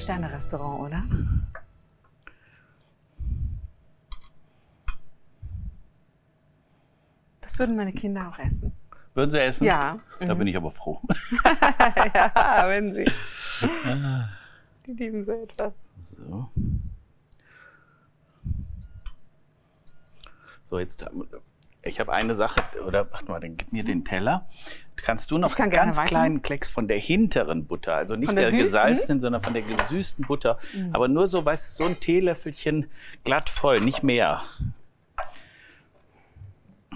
Drei-Sterne-Restaurant, oder? Das würden meine Kinder auch essen. Würden Sie essen? Ja. Da bin ich aber froh. ja, wenn sie. Die lieben so etwas. So. So, jetzt. Ich habe eine Sache, oder warte mal, dann gib mir den Teller. Kannst du noch kann einen ganz kleinen Klecks von der hinteren Butter, also nicht Von der der, gesalzenen, sondern von der gesüßten Butter, aber nur so, weißt du, so ein Teelöffelchen glatt voll, nicht mehr.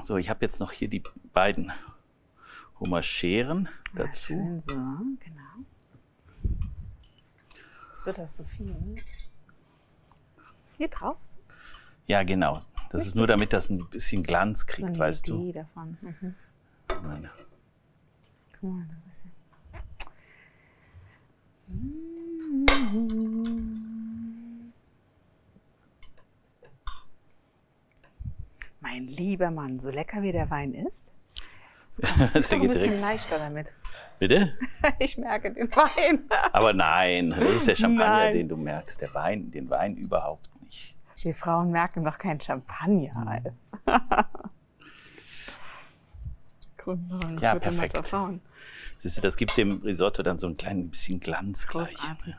So, ich habe jetzt noch hier die beiden Hummerscheren Ja, dazu. schön so, genau. Jetzt wird das so viel. Hier drauf? Ja, genau. Das Nicht ist so nur, damit das ein bisschen Glanz so kriegt, eine weißt Idee davon. Mhm. du. Meine- Guck mal, da ein bisschen. Mein lieber Mann, so lecker wie der Wein ist, es ein bisschen leichter damit. Bitte? Ich merke den Wein. Aber nein, das ist der Champagner, Nein. den du merkst. Der Wein, den Wein überhaupt. Wir Frauen merken doch kein Champagner. Grundlagen, das Ja, wird dann perfekt. Siehst du, das gibt dem Risotto dann so ein klein bisschen Glanz gleich. Großartig.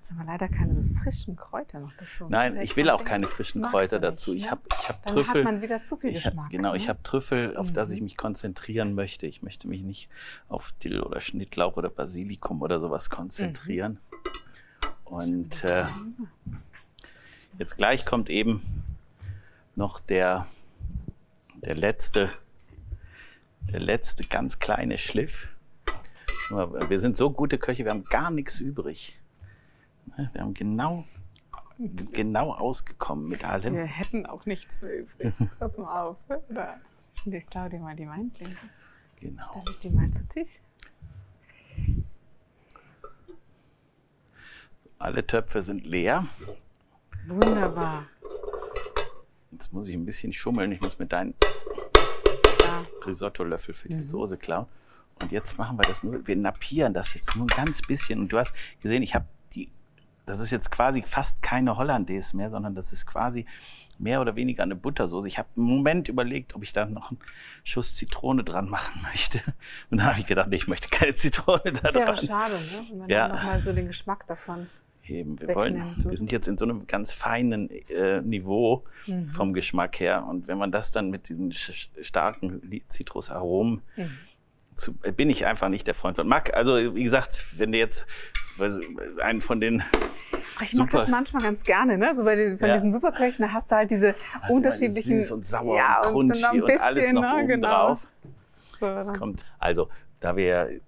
Jetzt haben wir leider keine so frischen Kräuter noch dazu. Nein, ich will auch keine frischen Kräuter nicht, dazu. Ich ne? habe ich hab Dann Trüffel. hat man wieder zu viel ich hab, Geschmack. genau, ne? ich habe Trüffel, auf das ich Mhm. mich konzentrieren möchte. Ich möchte mich nicht auf Dill oder Schnittlauch oder Basilikum oder sowas konzentrieren. Und äh, jetzt gleich kommt eben noch der, der letzte, der letzte ganz kleine Schliff. Wir sind so gute Köche, wir haben gar nichts übrig. Ne, Wir haben genau, genau ausgekommen mit allem. Wir hätten auch nichts mehr übrig. Pass mal auf. Oder ich klaue dir mal die Weingläser. Genau. Stelle ich die mal zu Tisch. Alle Töpfe sind leer. Wunderbar. Jetzt muss ich ein bisschen schummeln. Ich muss mit deinen Ja. Risotto-Löffel für die Mhm. Soße klauen. Und jetzt machen wir das nur, wir nappieren das jetzt nur ein ganz bisschen. Und du hast gesehen, ich habe die, das ist jetzt quasi fast keine Hollandaise mehr, sondern das ist quasi mehr oder weniger eine Buttersoße. Ich habe einen Moment überlegt, ob ich da noch einen Schuss Zitrone dran machen möchte. Und dann habe ich gedacht, nee, ich möchte keine Zitrone da Das wäre dran. schade, ne? wenn man Ja. ja. nochmal so den Geschmack davon. Eben, wir wollen, wir sind jetzt in so einem ganz feinen äh, Niveau Mhm. vom Geschmack her. Und wenn man das dann mit diesen starken Zitrusaromen Mhm. zu, äh, bin ich einfach nicht der Freund von. Mag, also wie gesagt, wenn du jetzt weiß, einen von den Ach, Ich mag Super. das manchmal ganz gerne, ne? So bei den, von Ja. diesen Superköchen, da hast du halt diese du unterschiedlichen. süß und sauer ja, und und crunchy und alles noch ne? oben genau. drauf. So, Das kommt. Also, da wir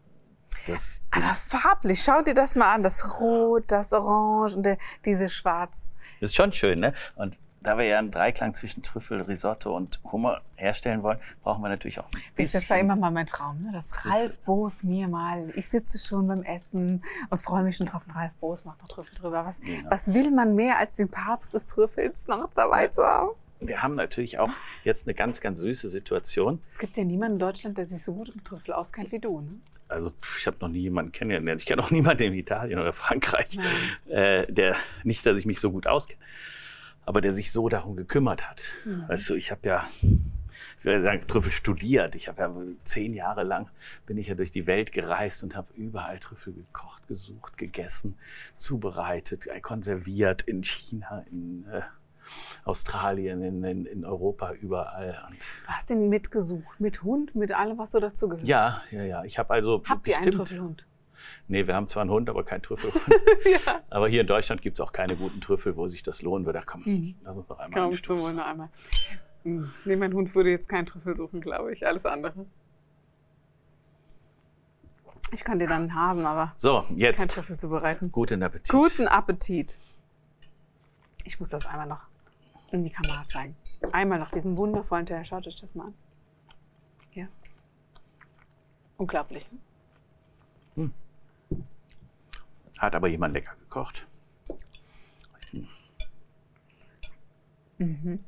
das Aber farblich, schau dir das mal an. Das Rot, das Orange und der, diese Schwarz. Das ist schon schön, ne? Und da wir ja einen Dreiklang zwischen Trüffel, Risotto und Hummer herstellen wollen, brauchen wir natürlich auch ein ihr, Das war bisschen- immer mal mein Traum, ne? dass Ralf Boos mir mal, ich sitze schon beim Essen und freue mich schon drauf, und Ralf Boos macht noch Trüffel drüber. Was, Genau. was will man mehr als den Papst des Trüffels noch dabei zu haben? Wir haben natürlich auch jetzt eine ganz, ganz süße Situation. Es gibt ja niemanden in Deutschland, der sich so gut mit Trüffel auskennt wie du. Ne? Also ich habe noch nie jemanden kennengelernt. Ich kenne auch niemanden in Italien oder Frankreich, äh, der nicht, dass ich mich so gut auskenne, aber der sich so darum gekümmert hat. Mhm. Weißt du, ich habe ja, ich will sagen, Trüffel studiert. Ich habe ja zehn Jahre lang bin ich ja durch die Welt gereist und habe überall Trüffel gekocht, gesucht, gegessen, zubereitet, äh, konserviert in China, in äh, Australien, in, in, in Europa, überall. Und Du hast ihn mitgesucht, mit Hund, mit allem, was so dazu gehört. ja, ja, ja. Ich habe also Habt ihr einen bestimmt, Trüffelhund? Nee, wir haben zwar einen Hund, aber keinen Trüffel. ja. aber hier in Deutschland gibt es auch keine guten Trüffel, wo sich das lohnen würde. Komm, Mhm. lass uns noch einmal Komm, zum Wohl noch einmal. Hm, Nee, mein Hund würde jetzt keinen Trüffel suchen, glaube ich. Alles andere. Ich kann dir dann einen Hasen, aber So, kein jetzt. Trüffel zubereiten. Guten Appetit. Guten Appetit. Ich muss das einmal noch in die Kamera zeigen. Einmal noch diesen wundervollen Teller. Schaut euch das mal an. Hier. Unglaublich. ne? Hat aber jemand lecker gekocht. Mhm.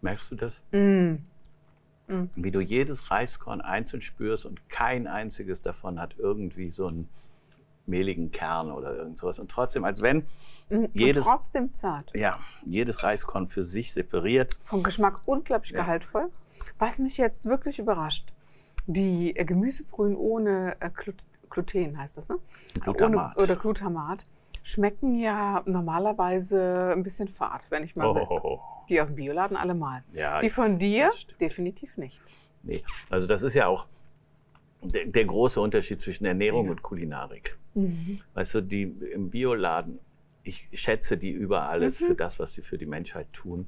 Merkst du das? Mm. Wie du jedes Reiskorn einzeln spürst und kein einziges davon hat irgendwie so einen mehligen Kern oder irgend sowas. Und trotzdem, als wenn Mm. Jedes- Und trotzdem zart. ja, jedes Reiskorn für sich separiert. Vom Geschmack unglaublich Ja. gehaltvoll. Was mich jetzt wirklich überrascht, die äh, Gemüsebrühen ohne äh, Glut Gluten heißt das, ne? Glutamat. Ohne, oder Glutamat schmecken ja normalerweise ein bisschen fad, wenn ich mal Oh, so. oh, oh. Die aus dem Bioladen alle mal. Ja, Die von dir definitiv nicht. Nee, also das ist ja auch der, der große Unterschied zwischen Ernährung Ja. und Kulinarik. Mhm. Weißt du, die im Bioladen, ich schätze die über alles Mhm. für das, was sie für die Menschheit tun.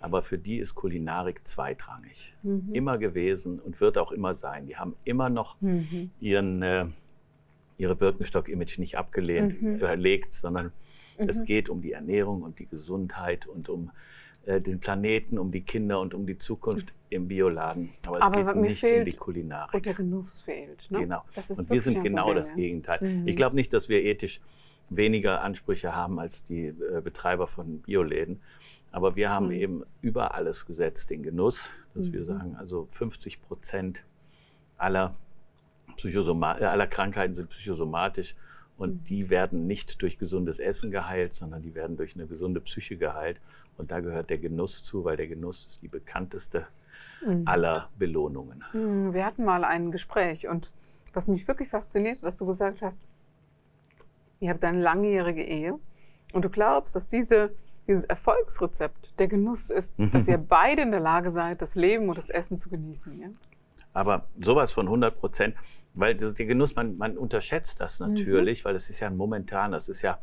Aber für die ist Kulinarik zweitrangig. Mhm. Immer gewesen und wird auch immer sein. Die haben immer noch Mhm. ihren, äh, ihre Birkenstock-Image nicht abgelehnt, Mhm. äh, legt, sondern es Mhm. geht um die Ernährung und die Gesundheit und um äh, den Planeten, um die Kinder und um die Zukunft im Bioladen. Aber es Aber geht mir nicht um die Kulinarik. Und der Genuss fehlt. Ne? Genau. Und wir sind genau Problem, das ja. Gegenteil. Mhm. Ich glaube nicht, dass wir ethisch weniger Ansprüche haben als die äh, Betreiber von Bioläden. Aber wir haben Mhm. eben über alles gesetzt den Genuss, dass wir Mhm. sagen, also 50 Prozent aller, Psychosoma äh, aller Krankheiten sind psychosomatisch. Und Mhm. die werden nicht durch gesundes Essen geheilt, sondern die werden durch eine gesunde Psyche geheilt. Und da gehört der Genuss zu, weil der Genuss ist die bekannteste Mhm. aller Belohnungen. Hm, Wir hatten mal ein Gespräch und was mich wirklich fasziniert, dass du gesagt hast, ihr habt eine langjährige Ehe und du glaubst, dass diese, dieses Erfolgsrezept der Genuss ist, dass ihr beide in der Lage seid, das Leben und das Essen zu genießen. Ja? Aber sowas von 100 Prozent, weil das, der Genuss, man, man unterschätzt das Mhm. natürlich, weil es ist ja ein momentan, das ist ja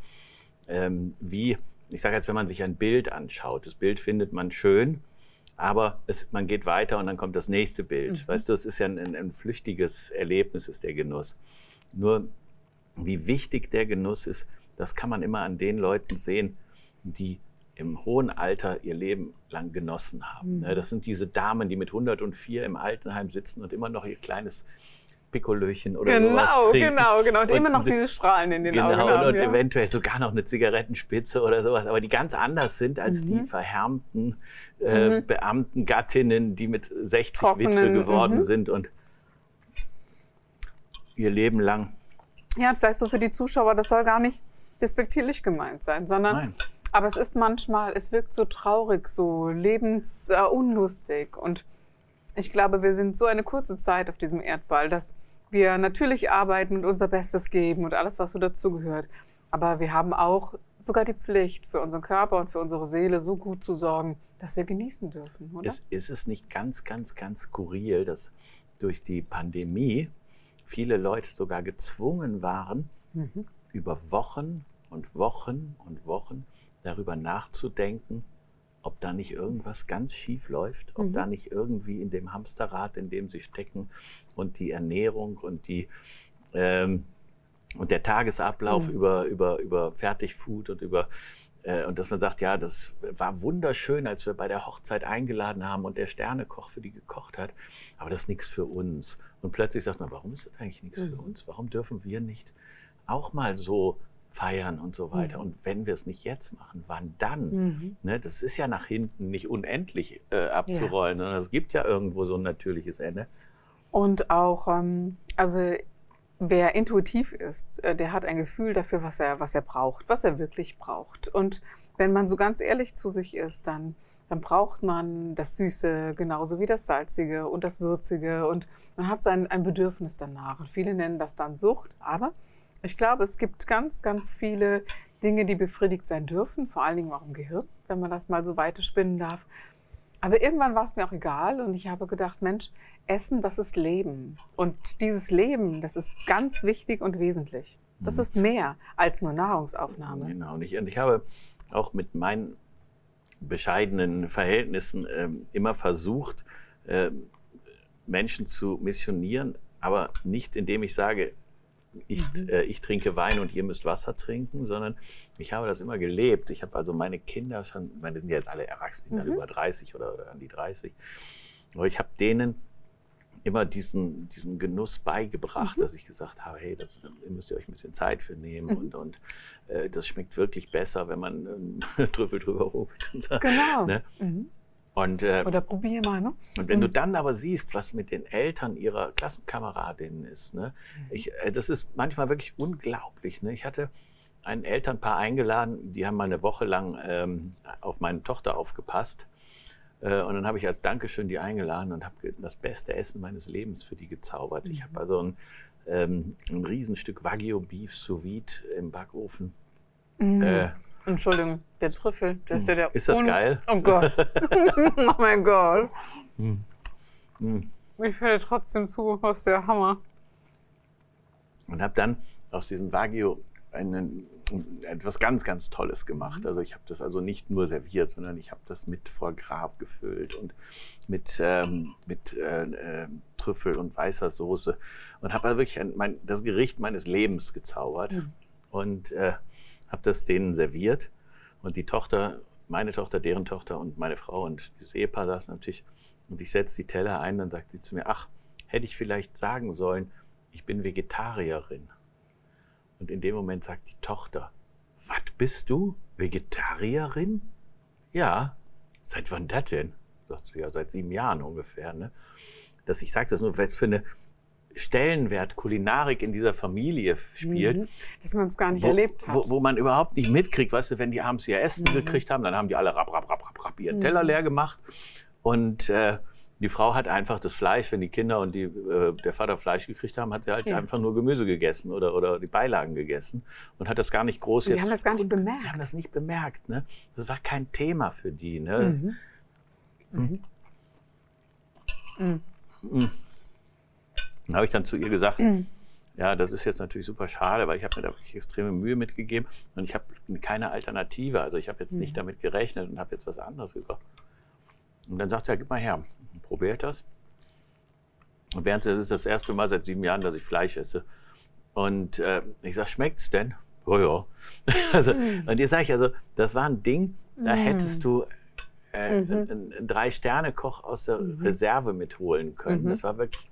ähm, wie, ich sage jetzt, wenn man sich ein Bild anschaut, das Bild findet man schön, aber es, man geht weiter und dann kommt das nächste Bild. Mhm. Weißt du, es ist ja ein, ein, ein flüchtiges Erlebnis, ist der Genuss. Nur wie wichtig der Genuss ist, das kann man immer an den Leuten sehen, die im hohen Alter ihr Leben lang genossen haben. Mhm. Ne, Das sind diese Damen, die mit 104 im Altenheim sitzen und immer noch ihr kleines Pikolöchen oder sowas Genau, trinken. genau, genau. Und, Und immer noch diese Strahlen in den Genau, Augen. und, haben, und ja. eventuell sogar noch eine Zigarettenspitze oder sowas, aber die ganz anders sind als die Mhm. verhärmten äh, Mhm. Beamtengattinnen, die mit 60 Trockenen, Witwe geworden mhm. sind und ihr Leben lang. Ja, und vielleicht so für die Zuschauer, das soll gar nicht despektierlich gemeint sein, sondern Nein. Aber es ist manchmal, es wirkt so traurig, so lebensunlustig. Unlustig. und ich glaube, wir sind so eine kurze Zeit auf diesem Erdball, dass wir natürlich arbeiten und unser Bestes geben und alles, was so dazugehört. Aber wir haben auch sogar die Pflicht, für unseren Körper und für unsere Seele so gut zu sorgen, dass wir genießen dürfen, oder? Ist, ist es nicht ganz, ganz, ganz skurril, dass durch die Pandemie viele Leute sogar gezwungen waren, Mhm. über Wochen und Wochen und Wochen darüber nachzudenken, ob da nicht irgendwas ganz schief läuft, ob Mhm. da nicht irgendwie in dem Hamsterrad, in dem sie stecken und die Ernährung und die ähm, und der Tagesablauf Mhm. über, über, über Fertigfood und über äh, und dass man sagt, ja, das war wunderschön, als wir bei der Hochzeit eingeladen haben und der Sternekoch für die gekocht hat, aber das ist nichts für uns. Und plötzlich sagt man, warum ist das eigentlich nichts für Mhm. uns? Warum dürfen wir nicht auch mal so feiern und so weiter? Mhm. Und wenn wir es nicht jetzt machen, wann dann? Mhm. Ne, das ist ja nach hinten nicht unendlich äh, abzurollen, sondern es gibt ja irgendwo so ein natürliches Ende. Und auch, ähm, also wer intuitiv ist, äh, der hat ein Gefühl dafür, was er, was er braucht, was er wirklich braucht. Und wenn man so ganz ehrlich zu sich ist, dann, dann braucht man das Süße genauso wie das Salzige und das Würzige und man hat sein ein Bedürfnis danach. Und viele nennen das dann Sucht, aber ich glaube, es gibt ganz, ganz viele Dinge, die befriedigt sein dürfen, vor allen Dingen auch im Gehirn, wenn man das mal so weiter spinnen darf. Aber irgendwann war es mir auch egal und ich habe gedacht, Mensch, Essen, das ist Leben. Und dieses Leben, das ist ganz wichtig und wesentlich. Das Mhm. ist mehr als nur Nahrungsaufnahme. Genau. Und ich, und ich habe auch mit meinen bescheidenen Verhältnissen ähm, immer versucht, ähm, Menschen zu missionieren, aber nicht indem ich sage, ich, Mhm. äh, ich trinke Wein und ihr müsst Wasser trinken, sondern ich habe das immer gelebt. Ich habe also meine Kinder schon, ich meine, die sind jetzt alle erwachsen, sind alle Mhm. über 30 oder, oder an die 30. Aber ich habe denen immer diesen, diesen Genuss beigebracht, Mhm. dass ich gesagt habe, hey, das, da müsst ihr euch ein bisschen Zeit für nehmen Mhm. und, und äh, das schmeckt wirklich besser, wenn man ähm, Trüffel drüber ruft. Und. Genau. Ne? Mhm. Und, äh, Oder probier mal, ne? und wenn du Mhm. dann aber siehst, was mit den Eltern ihrer Klassenkameradinnen ist, ne? ich, äh, das ist manchmal wirklich unglaublich. Ne? Ich hatte ein Elternpaar eingeladen, die haben mal eine Woche lang ähm, auf meine Tochter aufgepasst. Äh, und dann habe ich als Dankeschön die eingeladen und habe das beste Essen meines Lebens für die gezaubert. Ich Mhm. habe also ein, ähm, ein Riesenstück Wagyu Beef sous vide im Backofen. Mhm. Äh, Entschuldigung, der Trüffel, das ist ja der. Ist das geil? Oh Gott. oh mein Gott. mm, mm. Ich fällt trotzdem zu, was der Hammer. und habe dann aus diesem Wagyu einen, etwas ganz, ganz Tolles gemacht. Also ich habe das also nicht nur serviert, sondern ich habe das mit Foie Gras gefüllt und mit, ähm, mit äh, äh, Trüffel und weißer Soße und habe also wirklich ein, mein, das Gericht meines Lebens gezaubert Mhm. und äh, habe das denen serviert und die Tochter, meine Tochter, deren Tochter und meine Frau und das Ehepaar saßen natürlich und ich setze die Teller ein, dann sagt sie zu mir, ach, hätte ich vielleicht sagen sollen, ich bin Vegetarierin. Und in dem Moment sagt die Tochter, was bist du? Vegetarierin? Ja. Seit wann das denn? Sagt sie, ja, seit sieben Jahren ungefähr. Ne? Dass ich sage das nur, was für eine Stellenwert Kulinarik in dieser Familie spielt. Mhm. Dass man es gar nicht Wo, erlebt hat. wo, wo man überhaupt nicht mitkriegt, weißt du, wenn die abends ihr Essen Mhm. gekriegt haben, dann haben die alle rap, rap, rap, rap, rap ihren Mhm. Teller leer gemacht. Und äh, die Frau hat einfach das Fleisch, wenn die Kinder und die, äh, der Vater Fleisch gekriegt haben, hat sie halt Ja. einfach nur Gemüse gegessen oder, oder die Beilagen gegessen und hat das gar nicht groß Und die jetzt. haben das gar nicht bemerkt. Die haben das nicht bemerkt. Ne? Das war kein Thema für die. Ne? Mhm. Mhm. Mhm. Dann habe ich dann zu ihr gesagt, Mhm. ja, das ist jetzt natürlich super schade, weil ich habe mir da wirklich extreme Mühe mitgegeben und ich habe keine Alternative. Also ich habe jetzt nicht Mhm. damit gerechnet und habe jetzt was anderes gekocht. Und dann sagt sie, ja, gib mal her, probiert das. Und während das ist das erste Mal seit sieben Jahren, dass ich Fleisch esse. Und äh, ich sage, schmeckt's denn? Oh ja. also, Mhm. Und jetzt sage ich also, das war ein Ding, da Mhm. hättest du äh, Mhm. einen, einen Drei-Sterne-Koch aus der Mhm. Reserve mitholen können. Mhm. Das war wirklich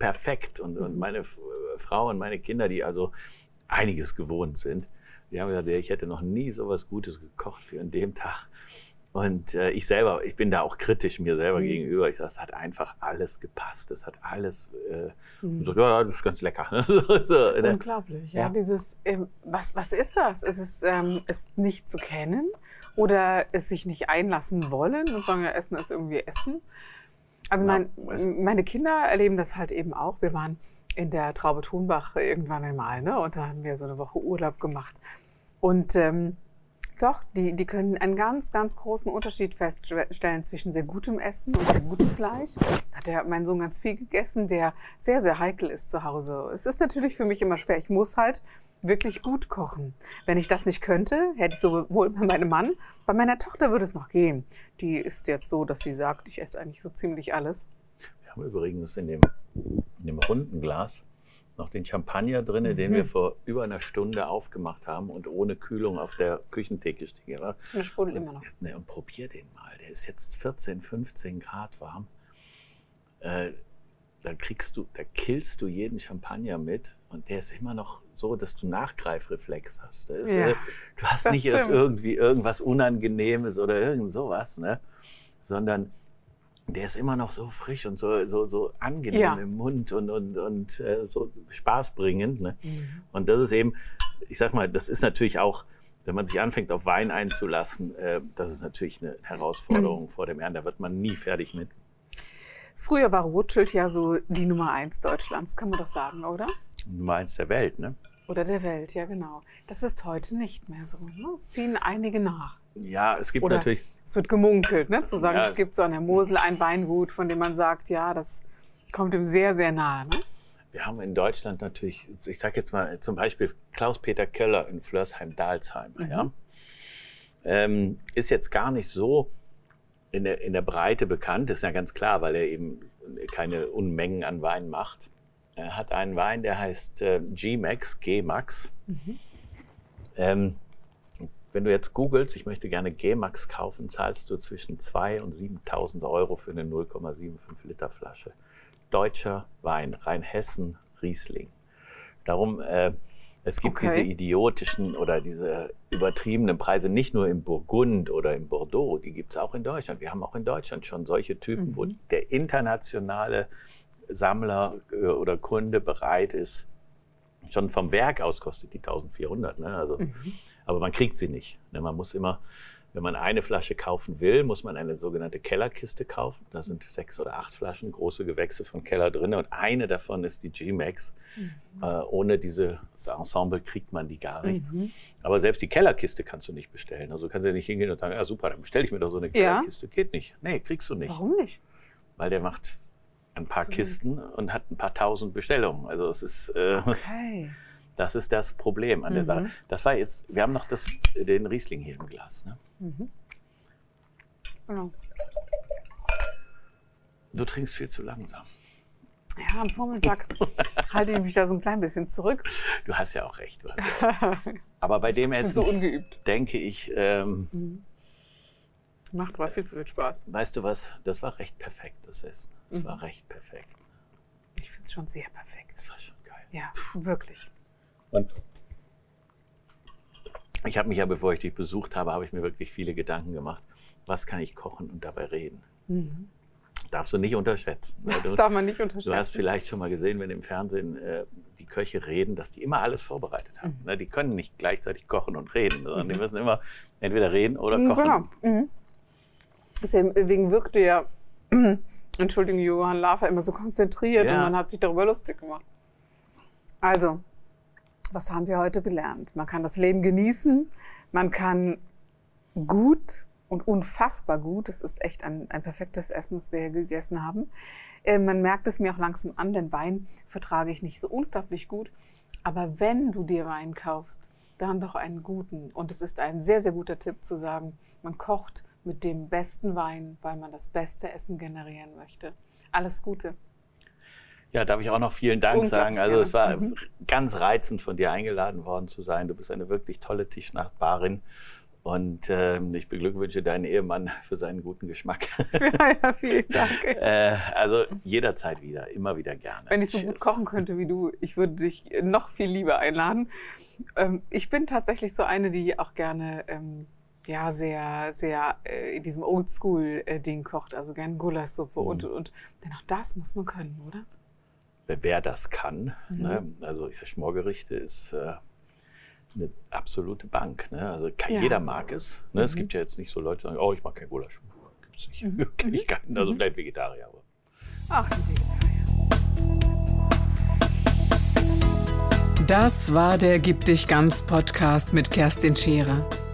perfekt. Und, und Mhm. meine F- Frau und meine Kinder, die also einiges gewohnt sind, die haben gesagt, ich hätte noch nie so was Gutes gekocht wie an dem Tag. Und äh, ich selber, ich bin da auch kritisch mir selber Mhm. gegenüber. Ich sage, es hat einfach alles gepasst. Es hat alles. Äh, Mhm. so, ja, das ist ganz lecker. so, so, ne? Unglaublich, ja. Ja. Dieses, ähm, was, was ist das? Ist es ähm, es nicht zu kennen oder es sich nicht einlassen wollen und sagen, Essen ist irgendwie Essen? Also mein, meine Kinder erleben das halt eben auch. Wir waren in der Traube Thunbach irgendwann einmal, ne? Und da haben wir so eine Woche Urlaub gemacht. Und ähm, doch, die, die können einen ganz, ganz großen Unterschied feststellen zwischen sehr gutem Essen und sehr gutem Fleisch. Da hat der, mein Sohn ganz viel gegessen, der sehr, sehr heikel ist zu Hause. Es ist natürlich für mich immer schwer. Ich muss halt wirklich gut kochen. Wenn ich das nicht könnte, hätte ich sowohl bei meinem Mann, bei meiner Tochter würde es noch gehen. Die ist jetzt so, dass sie sagt, ich esse eigentlich so ziemlich alles. Wir haben übrigens in dem, in dem runden Glas noch den Champagner drin, den Mhm. wir vor über einer Stunde aufgemacht haben und ohne Kühlung auf der Küchentheke stehen. Ja, Der sprudelt immer noch. Ne, und probier den mal. Der ist jetzt 14, 15 Grad warm. Äh, da kriegst du, da killst du jeden Champagner mit und der ist immer noch so, dass du Nachgreifreflex hast. Ist, Ja, du hast nicht stimmt. irgendwie irgendwas Unangenehmes oder irgend sowas, ne? sondern der ist immer noch so frisch und so, so, so angenehm Ja. im Mund und, und, und äh, so spaßbringend. Ne? Mhm. Und das ist eben, ich sag mal, das ist natürlich auch, wenn man sich anfängt, auf Wein einzulassen, äh, das ist natürlich eine Herausforderung vor dem Herrn. Da wird man nie fertig mit. Früher war Rothschild ja so die Nummer eins Deutschlands, kann man doch sagen, oder? Nummer eins der Welt, ne? Oder der Welt, ja genau. Das ist heute nicht mehr so. Ne? Es ziehen einige nach. Ja, es gibt Oder- natürlich, Es wird gemunkelt, ne? zu sagen, Ja, es gibt so an der Mosel ein Weingut, von dem man sagt, ja, das kommt ihm sehr, sehr nahe. Ne? wir haben in Deutschland natürlich, ich sage jetzt mal zum Beispiel Klaus-Peter Köller in Flörsheim-Dalsheim. Mhm. Ja? Ähm, ist jetzt gar nicht so in der, in der Breite bekannt, ist ja ganz klar, weil er eben keine Unmengen an Wein macht, äh, hat einen Wein, der heißt äh, G-Max, G-Max. Mhm. Ähm, wenn du jetzt googelst, ich möchte gerne G-Max kaufen, zahlst du zwischen 2.000 und 7.000 Euro für eine 0,75 Liter Flasche. Deutscher Wein, Rheinhessen, Riesling. Darum, äh, es gibt okay. diese idiotischen oder diese übertriebenen Preise nicht nur im Burgund oder im Bordeaux, die gibt es auch in Deutschland. Wir haben auch in Deutschland schon solche Typen, mhm. wo der internationale Sammler äh, oder Kunde bereit ist, schon vom Werk aus kostet die 1400. Ne? Also, mhm. Aber man kriegt sie nicht. Ne? Man muss immer wenn man eine Flasche kaufen will, muss man eine sogenannte Kellerkiste kaufen. Da sind sechs oder acht Flaschen, große Gewächse von Keller drin. Und eine davon ist die G-Max. Mhm. Äh, ohne dieses Ensemble kriegt man die gar nicht. Mhm. Aber selbst die Kellerkiste kannst du nicht bestellen. Also kannst du ja nicht hingehen und sagen, ja super, dann bestelle ich mir doch so eine Kellerkiste. Ja. Geht nicht. Nee, kriegst du nicht. Warum nicht? Weil der macht ein paar so Kisten und hat ein paar tausend Bestellungen. Also es ist... Äh, okay. Das ist das Problem an der mhm. Sache. Das war jetzt, wir haben noch das, den Riesling hier im Glas. Ne? Mhm. Genau. Du trinkst viel zu langsam. Ja, am Vormittag halte ich mich da so ein klein bisschen zurück. Du hast ja auch recht. Ja auch. Aber bei dem Essen so ungeübt. denke ich. Ähm, mhm. Macht aber viel zu viel Spaß. Weißt du was? Das war recht perfekt, das Essen. Das mhm. war recht perfekt. Ich finde es schon sehr perfekt. Das war schon geil. Ja, wirklich. Und ich habe mich ja, bevor ich dich besucht habe, habe ich mir wirklich viele Gedanken gemacht, was kann ich kochen und dabei reden. Mhm. Darfst du nicht unterschätzen. Ne? Das du, darf man nicht unterschätzen. Du hast vielleicht schon mal gesehen, wenn im Fernsehen äh, die Köche reden, dass die immer alles vorbereitet haben. Mhm. Ne? Die können nicht gleichzeitig kochen und reden, sondern mhm. die müssen immer entweder reden oder mhm, kochen. Genau. Deswegen wirkte ja, Entschuldigung, Johann Lafer immer so konzentriert ja. und man hat sich darüber lustig gemacht. Also, was haben wir heute gelernt? Man kann das Leben genießen, man kann gut und unfassbar gut, das ist echt ein, ein perfektes Essen, das wir hier gegessen haben. Äh, man merkt es mir auch langsam an, denn Wein vertrage ich nicht so unglaublich gut. Aber wenn du dir Wein kaufst, dann doch einen guten. Und es ist ein sehr, sehr guter Tipp zu sagen, man kocht mit dem besten Wein, weil man das beste Essen generieren möchte. Alles Gute. Ja, darf ich auch noch vielen Dank sagen. Also es war mhm. ganz reizend, von dir eingeladen worden zu sein. Du bist eine wirklich tolle Tischnachbarin. Und äh, ich beglückwünsche deinen Ehemann für seinen guten Geschmack. Ja, ja vielen Dank. äh, also jederzeit wieder, immer wieder gerne. Wenn ich so Tschüss. gut kochen könnte wie du, ich würde dich noch viel lieber einladen. Ähm, ich bin tatsächlich so eine, die auch gerne ähm, ja sehr, sehr äh, in diesem Oldschool-Ding kocht, also gerne Gulaschsuppe. Mhm. Und, und denn auch das muss man können, oder? wer das kann. Mhm. Ne? Also ich sage, Schmorgerichte ist äh, eine absolute Bank. Ne? Also kann, ja. jeder mag es. Ne? Mhm. Es gibt ja jetzt nicht so Leute, die sagen, oh, ich mag kein Gulasch. Gibt es nicht. Mhm. Kenne ich keinen. Also mhm. vielleicht Vegetarier. Aber. Ach, Vegetarier. Das war der Gib dich ganz Podcast mit Kerstin Scherer.